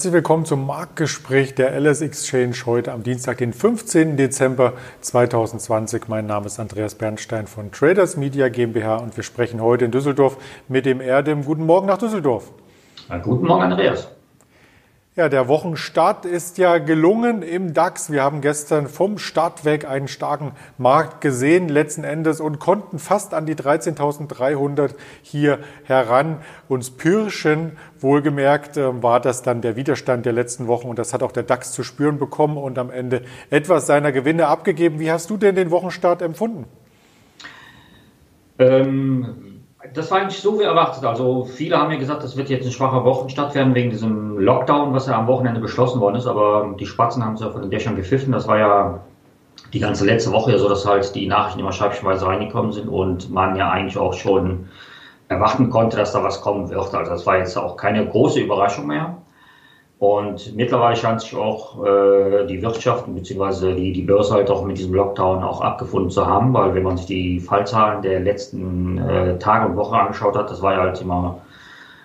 Herzlich willkommen zum Marktgespräch der LS Exchange heute am Dienstag, den 15. Dezember 2020. Mein Name ist Andreas Bernstein von Traders Media GmbH und wir sprechen heute in Düsseldorf mit dem Erdem. Guten Morgen nach Düsseldorf. guten Morgen, Andreas. Ja, der Wochenstart ist ja gelungen im DAX. Wir haben gestern vom Start weg einen starken Markt gesehen letzten Endes und konnten fast an die 13.300 hier heran uns pirschen. Wohlgemerkt äh, war das dann der Widerstand der letzten Wochen und das hat auch der DAX zu spüren bekommen und am Ende etwas seiner Gewinne abgegeben. Wie hast du denn den Wochenstart empfunden? Ähm das war eigentlich so wie erwartet. Also viele haben ja gesagt, das wird jetzt ein schwacher Wochenstart werden wegen diesem Lockdown, was ja am Wochenende beschlossen worden ist. Aber die Spatzen haben es ja von den Dächern gepfiffen. Das war ja die ganze letzte Woche ja so, dass halt die Nachrichten immer scheibchenweise reingekommen sind und man ja eigentlich auch schon erwarten konnte, dass da was kommen wird. Also das war jetzt auch keine große Überraschung mehr. Und mittlerweile scheint sich auch äh, die Wirtschaft bzw. Die, die Börse halt auch mit diesem Lockdown auch abgefunden zu haben, weil wenn man sich die Fallzahlen der letzten äh, Tage und Wochen angeschaut hat, das war ja halt immer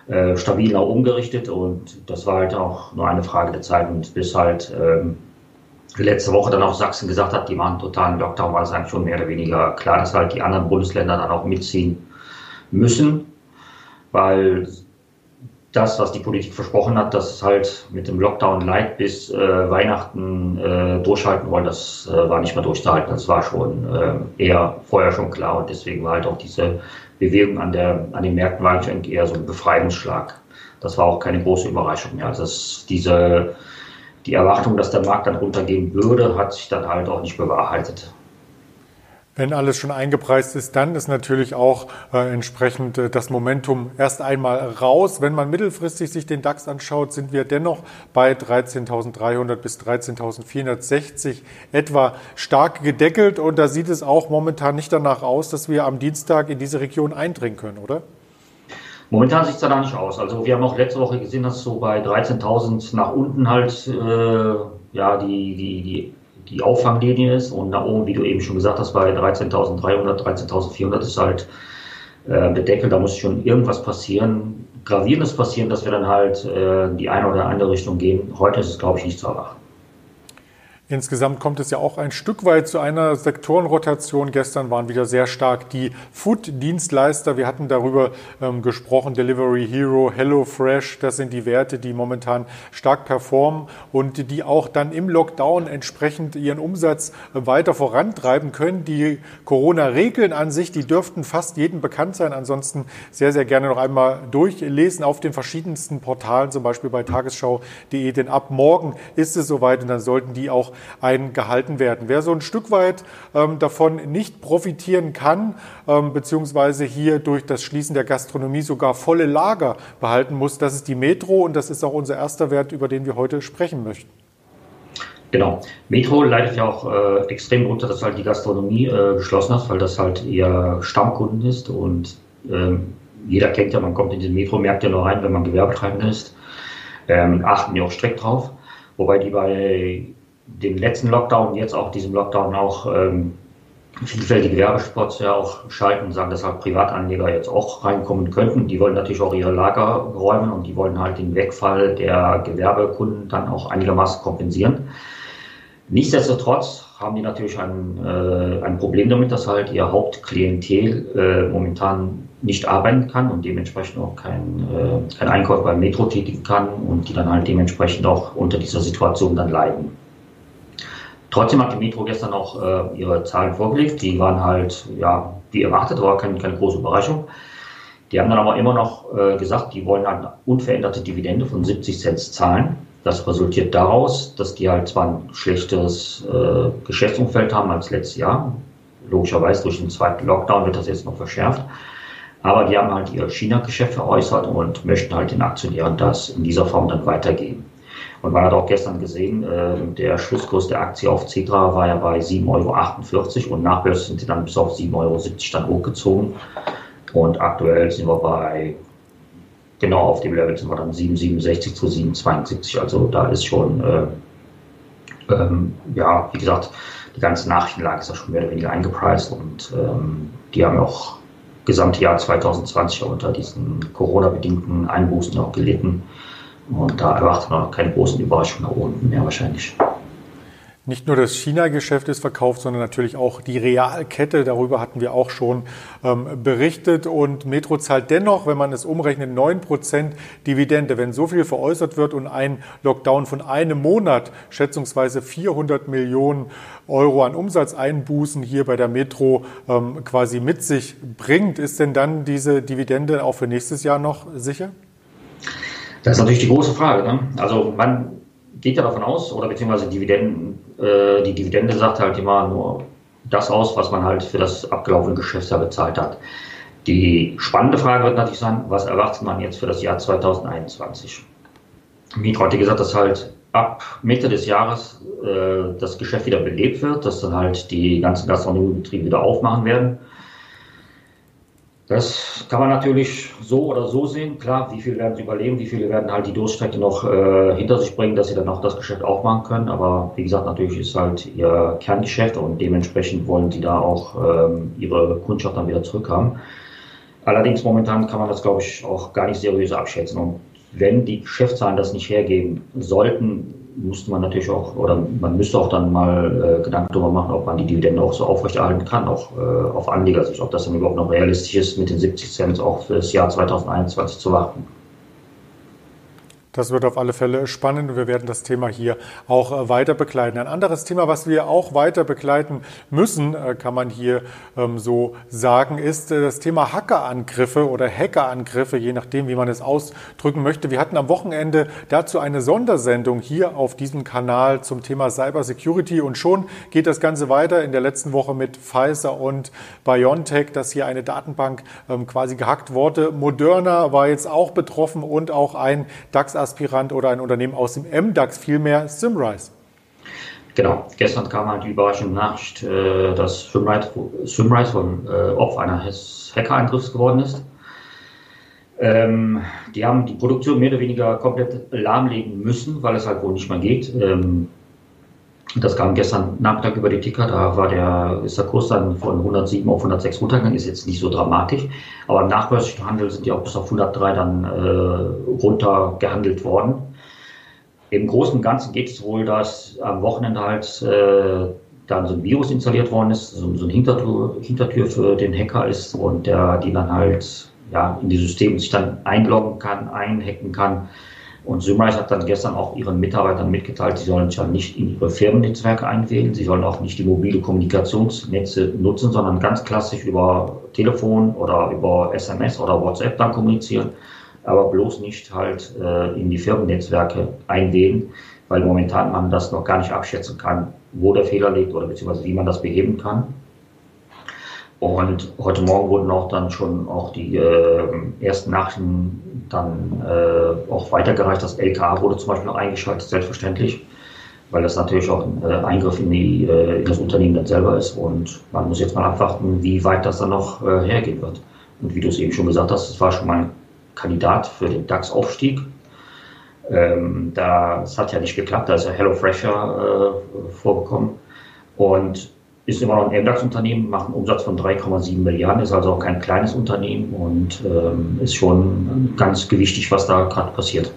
äh, stabil nach oben gerichtet und das war halt auch nur eine Frage der Zeit und bis halt ähm, letzte Woche dann auch Sachsen gesagt hat, die machen totalen Lockdown, war es eigentlich schon mehr oder weniger klar, dass halt die anderen Bundesländer dann auch mitziehen müssen, weil das, was die Politik versprochen hat, dass es halt mit dem Lockdown Light bis äh, Weihnachten äh, durchhalten wollen, das äh, war nicht mehr durchzuhalten. Das war schon äh, eher vorher schon klar und deswegen war halt auch diese Bewegung an, der, an den Märkten war eigentlich eher so ein Befreiungsschlag. Das war auch keine große Überraschung mehr. Also das, diese, die Erwartung, dass der Markt dann runtergehen würde, hat sich dann halt auch nicht bewahrheitet. Wenn alles schon eingepreist ist, dann ist natürlich auch äh, entsprechend äh, das Momentum erst einmal raus. Wenn man mittelfristig sich den DAX anschaut, sind wir dennoch bei 13.300 bis 13.460 etwa stark gedeckelt. Und da sieht es auch momentan nicht danach aus, dass wir am Dienstag in diese Region eindringen können, oder? Momentan sieht es da nicht aus. Also wir haben auch letzte Woche gesehen, dass so bei 13.000 nach unten halt äh, ja die, die, die die Auffanglinie ist. Und nach oben, wie du eben schon gesagt hast, bei 13.300, 13.400 ist halt äh, bedeckelt. Da muss schon irgendwas passieren, gravierendes passieren, dass wir dann halt äh, die eine oder andere Richtung gehen. Heute ist es, glaube ich, nicht zu erwarten. Insgesamt kommt es ja auch ein Stück weit zu einer Sektorenrotation. Gestern waren wieder sehr stark die Food-Dienstleister. Wir hatten darüber ähm, gesprochen, Delivery Hero, Hello Fresh. Das sind die Werte, die momentan stark performen und die auch dann im Lockdown entsprechend ihren Umsatz weiter vorantreiben können. Die Corona-Regeln an sich, die dürften fast jedem bekannt sein. Ansonsten sehr, sehr gerne noch einmal durchlesen auf den verschiedensten Portalen, zum Beispiel bei tagesschau.de. Denn ab morgen ist es soweit und dann sollten die auch eingehalten werden. Wer so ein Stück weit ähm, davon nicht profitieren kann, ähm, beziehungsweise hier durch das Schließen der Gastronomie sogar volle Lager behalten muss, das ist die Metro und das ist auch unser erster Wert, über den wir heute sprechen möchten. Genau. Metro leidet ja auch äh, extrem darunter, dass halt die Gastronomie äh, geschlossen hat, weil das halt ihr Stammkunden ist und ähm, jeder kennt ja, man kommt in den Metro-Märkte nur rein, wenn man Gewerbetreibender ist. Ähm, achten die auch strikt drauf. Wobei die bei dem letzten Lockdown, jetzt auch diesem Lockdown auch ähm, vielfältige Werbespots ja auch schalten und sagen, dass halt Privatanleger jetzt auch reinkommen könnten. Die wollen natürlich auch ihre Lager räumen und die wollen halt den Wegfall der Gewerbekunden dann auch einigermaßen kompensieren. Nichtsdestotrotz haben die natürlich ein, äh, ein Problem damit, dass halt ihr Hauptklientel äh, momentan nicht arbeiten kann und dementsprechend auch kein, äh, kein Einkauf beim Metro tätigen kann und die dann halt dementsprechend auch unter dieser Situation dann leiden. Trotzdem hat die Metro gestern auch äh, ihre Zahlen vorgelegt. Die waren halt, ja, wie erwartet, war keine, keine große Überraschung. Die haben dann aber immer noch äh, gesagt, die wollen eine unveränderte Dividende von 70 Cent zahlen. Das resultiert daraus, dass die halt zwar ein schlechteres äh, Geschäftsumfeld haben als letztes Jahr. Logischerweise durch den zweiten Lockdown wird das jetzt noch verschärft. Aber die haben halt ihr China-Geschäft veräußert und möchten halt den Aktionären das in dieser Form dann weitergeben. Und man hat auch gestern gesehen, äh, der Schlusskurs der Aktie auf Cedra war ja bei 7,48 Euro und nachbörslich sind sie dann bis auf 7,70 Euro dann hochgezogen. Und aktuell sind wir bei, genau auf dem Level sind wir dann 7,67 zu 7,72. Also da ist schon, äh, ähm, ja, wie gesagt, die ganze Nachrichtenlage ist ja schon mehr oder weniger eingepreist und ähm, die haben auch gesamte Jahr 2020 unter diesen Corona-bedingten Einbußen auch gelitten. Und da erwartet man keine großen Überraschungen nach unten mehr wahrscheinlich. Nicht nur das China-Geschäft ist verkauft, sondern natürlich auch die Realkette. Darüber hatten wir auch schon ähm, berichtet. Und Metro zahlt dennoch, wenn man es umrechnet, 9% Dividende. Wenn so viel veräußert wird und ein Lockdown von einem Monat schätzungsweise 400 Millionen Euro an Umsatzeinbußen hier bei der Metro ähm, quasi mit sich bringt, ist denn dann diese Dividende auch für nächstes Jahr noch sicher? Das ist natürlich die große Frage. Ne? Also man geht ja davon aus, oder beziehungsweise Dividenden, äh, die Dividende sagt halt immer nur das aus, was man halt für das abgelaufene Geschäftsjahr bezahlt hat. Die spannende Frage wird natürlich sein, was erwartet man jetzt für das Jahr 2021? Mitro hat gesagt, dass halt ab Mitte des Jahres äh, das Geschäft wieder belebt wird, dass dann halt die ganzen Gastronomiebetriebe wieder aufmachen werden. Das kann man natürlich so oder so sehen. Klar, wie viele werden es überleben, wie viele werden halt die Durststrecke noch äh, hinter sich bringen, dass sie dann auch das Geschäft aufmachen können. Aber wie gesagt, natürlich ist halt ihr Kerngeschäft und dementsprechend wollen sie da auch ähm, ihre Kundschaft dann wieder zurückhaben. Allerdings momentan kann man das, glaube ich, auch gar nicht seriös abschätzen. Und wenn die Geschäftszahlen das nicht hergeben sollten, müsste man natürlich auch, oder man müsste auch dann mal äh, Gedanken darüber machen, ob man die Dividende auch so aufrechterhalten kann, auch äh, auf Anlegersicht, ob das dann überhaupt noch realistisch ist, mit den 70 Cent auch für das Jahr 2021 zu warten. Das wird auf alle Fälle spannend und wir werden das Thema hier auch äh, weiter begleiten. Ein anderes Thema, was wir auch weiter begleiten müssen, äh, kann man hier ähm, so sagen, ist äh, das Thema Hackerangriffe oder Hackerangriffe, je nachdem, wie man es ausdrücken möchte. Wir hatten am Wochenende dazu eine Sondersendung hier auf diesem Kanal zum Thema Cyber Security und schon geht das Ganze weiter in der letzten Woche mit Pfizer und BioNTech, dass hier eine Datenbank ähm, quasi gehackt wurde. Moderna war jetzt auch betroffen und auch ein DAX Aspirant oder ein Unternehmen aus dem MDAX, vielmehr Simrise. Genau, gestern kam halt die überraschende Nachricht, äh, dass Simrise von äh, Opfer eines Hackerangriffs geworden ist. Ähm, die haben die Produktion mehr oder weniger komplett lahmlegen müssen, weil es halt wohl nicht mehr geht. Ähm, das kam gestern Nachmittag über die Ticker, da war der, ist der Kurs dann von 107 auf 106 runtergegangen, ist jetzt nicht so dramatisch. Aber im nachbörslichen Handel sind die auch bis auf 103 dann äh, runter gehandelt worden. Im Großen und Ganzen geht es wohl, dass am Wochenende halt äh, dann so ein Virus installiert worden ist, so, so ein Hintertür, Hintertür für den Hacker ist und der die dann halt ja, in die Systeme sich dann einloggen kann, einhacken kann und Symrise hat dann gestern auch ihren Mitarbeitern mitgeteilt, sie sollen sich ja nicht in ihre Firmennetzwerke einwählen, sie sollen auch nicht die mobile Kommunikationsnetze nutzen, sondern ganz klassisch über Telefon oder über SMS oder WhatsApp dann kommunizieren, aber bloß nicht halt äh, in die Firmennetzwerke einwählen, weil momentan man das noch gar nicht abschätzen kann, wo der Fehler liegt oder beziehungsweise wie man das beheben kann. Und heute Morgen wurden auch dann schon auch die äh, ersten Nachrichten dann äh, auch weitergereicht. Das LKA wurde zum Beispiel auch eingeschaltet, selbstverständlich, weil das natürlich auch ein äh, Eingriff in, die, äh, in das Unternehmen dann selber ist. Und man muss jetzt mal abwarten, wie weit das dann noch äh, hergehen wird. Und wie du es eben schon gesagt hast, es war schon mal ein Kandidat für den DAX-Aufstieg. Ähm, das hat ja nicht geklappt, da ist ja HelloFresh äh, vorgekommen. Und ist immer noch ein MDAX-Unternehmen, macht einen Umsatz von 3,7 Milliarden, ist also auch kein kleines Unternehmen und ähm, ist schon ganz gewichtig, was da gerade passiert.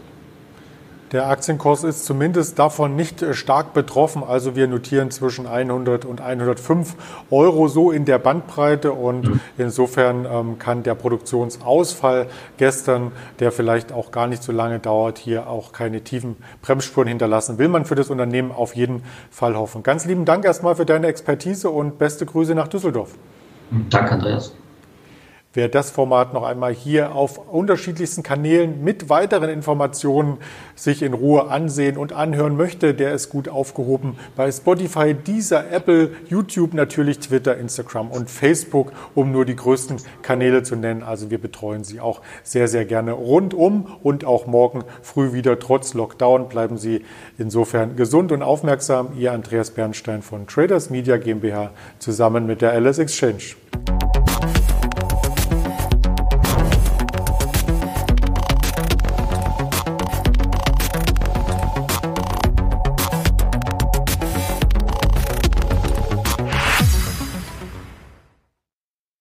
Der Aktienkurs ist zumindest davon nicht äh, stark betroffen. Also wir notieren zwischen 100 und 105 Euro so in der Bandbreite. Und mhm. insofern ähm, kann der Produktionsausfall gestern, der vielleicht auch gar nicht so lange dauert, hier auch keine tiefen Bremsspuren hinterlassen. Will man für das Unternehmen auf jeden Fall hoffen. Ganz lieben Dank erstmal für deine Expertise und beste Grüße nach Düsseldorf. Danke, Andreas. Wer das Format noch einmal hier auf unterschiedlichsten Kanälen mit weiteren Informationen sich in Ruhe ansehen und anhören möchte, der ist gut aufgehoben bei Spotify, dieser Apple, YouTube, natürlich Twitter, Instagram und Facebook, um nur die größten Kanäle zu nennen. Also wir betreuen Sie auch sehr, sehr gerne rundum und auch morgen früh wieder trotz Lockdown. Bleiben Sie insofern gesund und aufmerksam. Ihr Andreas Bernstein von Traders Media GmbH zusammen mit der LS Exchange.